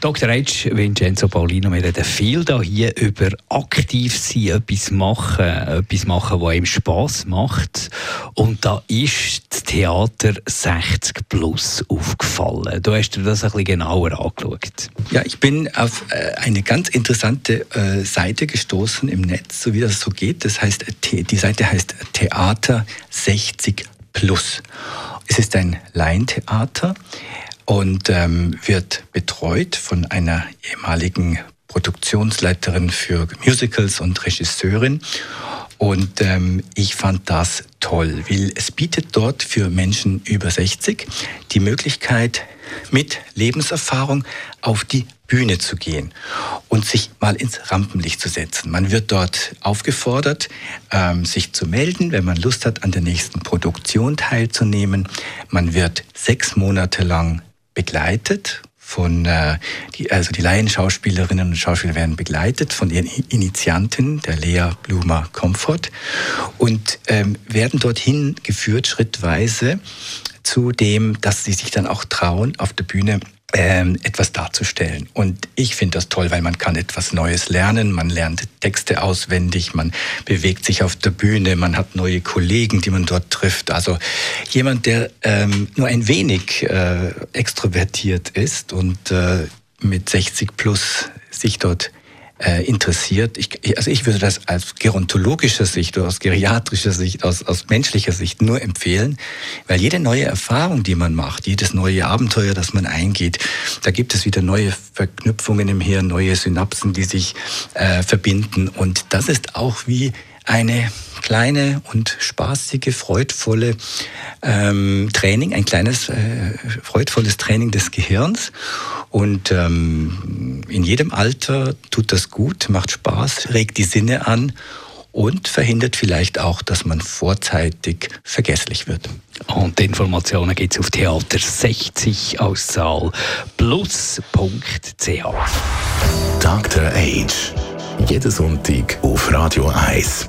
Dr. H. Vincenzo Paulino, wir reden viel hier über aktiv sein, etwas machen, etwas machen, was ihm Spass macht. Und da ist das Theater 60 Plus aufgefallen. Du hast dir das ein bisschen genauer angeschaut. Ja, ich bin auf äh, eine ganz interessante äh, Seite gestoßen im Netz, so wie das so geht. Das heißt, die Seite heißt Theater 60 Plus. Es ist ein Laientheater und ähm, wird betreut von einer ehemaligen Produktionsleiterin für Musicals und Regisseurin. Und ähm, ich fand das toll, weil es bietet dort für Menschen über 60 die Möglichkeit, mit Lebenserfahrung auf die Bühne zu gehen und sich mal ins Rampenlicht zu setzen. Man wird dort aufgefordert, ähm, sich zu melden, wenn man Lust hat, an der nächsten Produktion teilzunehmen. Man wird sechs Monate lang begleitet von, äh, die, also die Laienschauspielerinnen und Schauspieler werden begleitet von ihren Initianten, der Lea Blumer Comfort, und ähm, werden dorthin geführt schrittweise zu dem, dass sie sich dann auch trauen, auf der Bühne ähm, etwas darzustellen. Und ich finde das toll, weil man kann etwas Neues lernen, man lernt Texte auswendig, man bewegt sich auf der Bühne, man hat neue Kollegen, die man dort trifft. Also jemand, der ähm, nur ein wenig äh, extrovertiert ist und äh, mit 60 plus sich dort äh, interessiert. Ich, also ich würde das aus gerontologischer Sicht oder aus geriatrischer Sicht, aus, aus menschlicher Sicht nur empfehlen, weil jede neue Erfahrung, die man macht, jedes neue Abenteuer, das man eingeht, da gibt es wieder neue Verknüpfungen im Hirn, neue Synapsen, die sich äh, verbinden. Und das ist auch wie eine kleine und spaßige, freudvolle ähm, Training, ein kleines, äh, freudvolles Training des Gehirns. Und ähm, in jedem Alter tut das gut, macht Spaß, regt die Sinne an und verhindert vielleicht auch, dass man vorzeitig vergesslich wird. Und die Informationen gibt es auf Theater 60 aus Saal plus.ch. Dr. Age. Jeden Sonntag auf Radio 1.